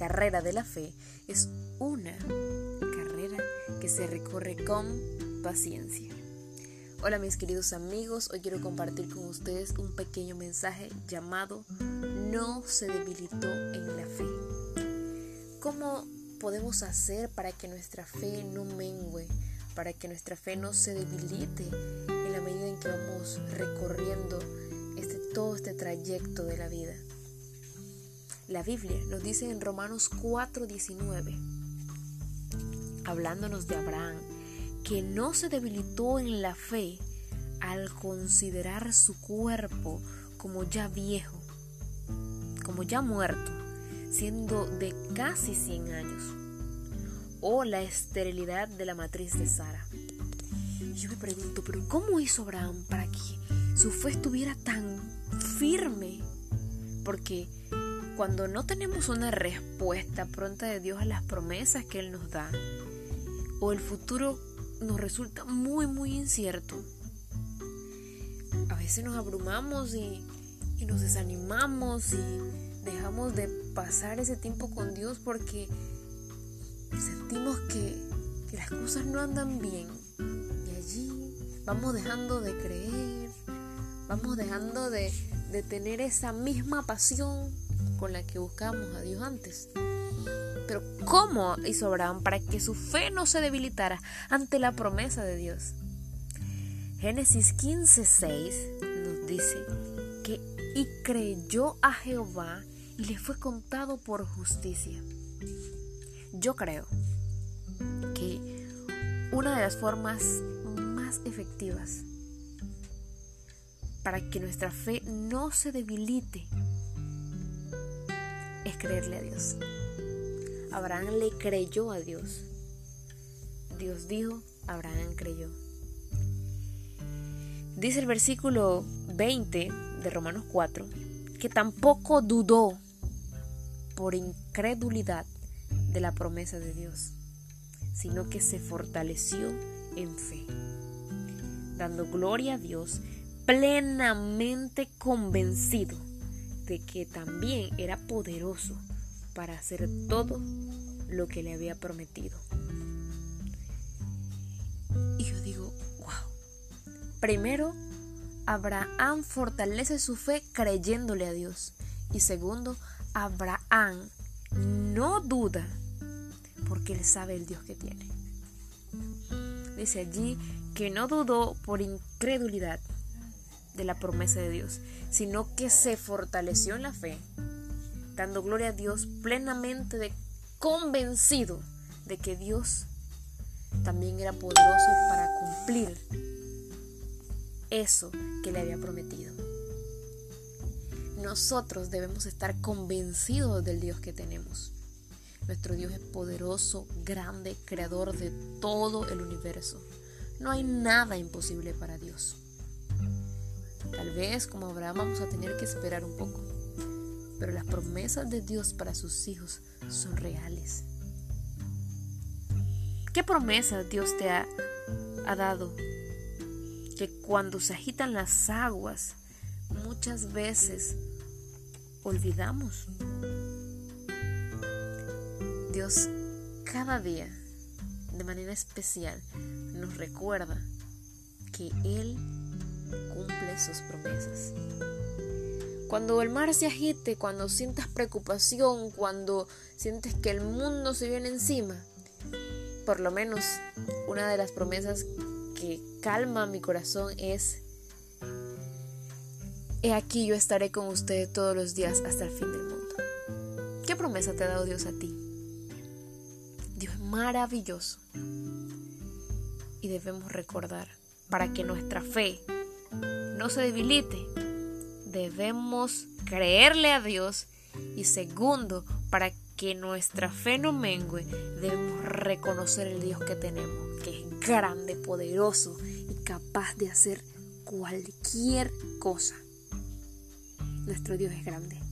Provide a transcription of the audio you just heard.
carrera de la fe es una carrera que se recorre con paciencia. Hola mis queridos amigos, hoy quiero compartir con ustedes un pequeño mensaje llamado No se debilitó en la fe. ¿Cómo podemos hacer para que nuestra fe no mengue, para que nuestra fe no se debilite en la medida en que vamos recorriendo este, todo este trayecto de la vida? La Biblia nos dice en Romanos 4:19, hablándonos de Abraham, que no se debilitó en la fe al considerar su cuerpo como ya viejo, como ya muerto, siendo de casi 100 años, o la esterilidad de la matriz de Sara. Yo me pregunto, pero ¿cómo hizo Abraham para que su fe estuviera tan firme? Porque cuando no tenemos una respuesta pronta de Dios a las promesas que Él nos da, o el futuro nos resulta muy, muy incierto. A veces nos abrumamos y, nos desanimamos y dejamos de pasar ese tiempo con Dios porque sentimos que, las cosas no andan bien. Y allí vamos dejando de creer, vamos dejando de, de tener esa misma pasión con la que buscamos a Dios antes. Pero ¿cómo hizo Abraham para que su fe no se debilitara ante la promesa de Dios? Génesis 15:6 nos dice que y creyó a Jehová y le fue contado por justicia. Yo creo que una de las formas más efectivas para que nuestra fe no se debilite es creerle a Dios. Abraham le creyó a Dios. Dios dijo, Abraham creyó. Dice el versículo 20 de Romanos 4 que tampoco dudó por incredulidad de la promesa de Dios, sino que se fortaleció en fe, dando gloria a Dios, plenamente convencido de que también era poderoso para hacer todo lo que le había prometido. Y yo digo, wow. Primero, Abraham fortalece su fe creyéndole a Dios. Y segundo, Abraham no duda porque él sabe el Dios que tiene. Dice allí que no dudó por incredulidad de la promesa de Dios, sino que se fortaleció en la fe dando gloria a Dios plenamente de convencido de que Dios también era poderoso para cumplir eso que le había prometido. Nosotros debemos estar convencidos del Dios que tenemos. Nuestro Dios es poderoso, grande, creador de todo el universo. No hay nada imposible para Dios. Tal vez como Abraham vamos a tener que esperar un poco pero las promesas de Dios para sus hijos son reales. ¿Qué promesa Dios te ha, dado? Que cuando se agitan las aguas, muchas veces olvidamos. Dios cada día, de manera especial, nos recuerda que Él sus promesas. Cuando el mar se agite, cuando sientas preocupación, cuando sientes que el mundo se viene encima, por lo menos una de las promesas que calma mi corazón es, he aquí yo estaré con usted todos los días hasta el fin del mundo. ¿Qué promesa te ha dado Dios a ti? Dios es maravilloso. Y debemos recordar, para que nuestra fe no se debilite, debemos creerle a Dios y segundo, para que nuestra fe no mengue, debemos reconocer el Dios que tenemos, que es grande, poderoso y capaz de hacer cualquier cosa. Nuestro Dios es grande.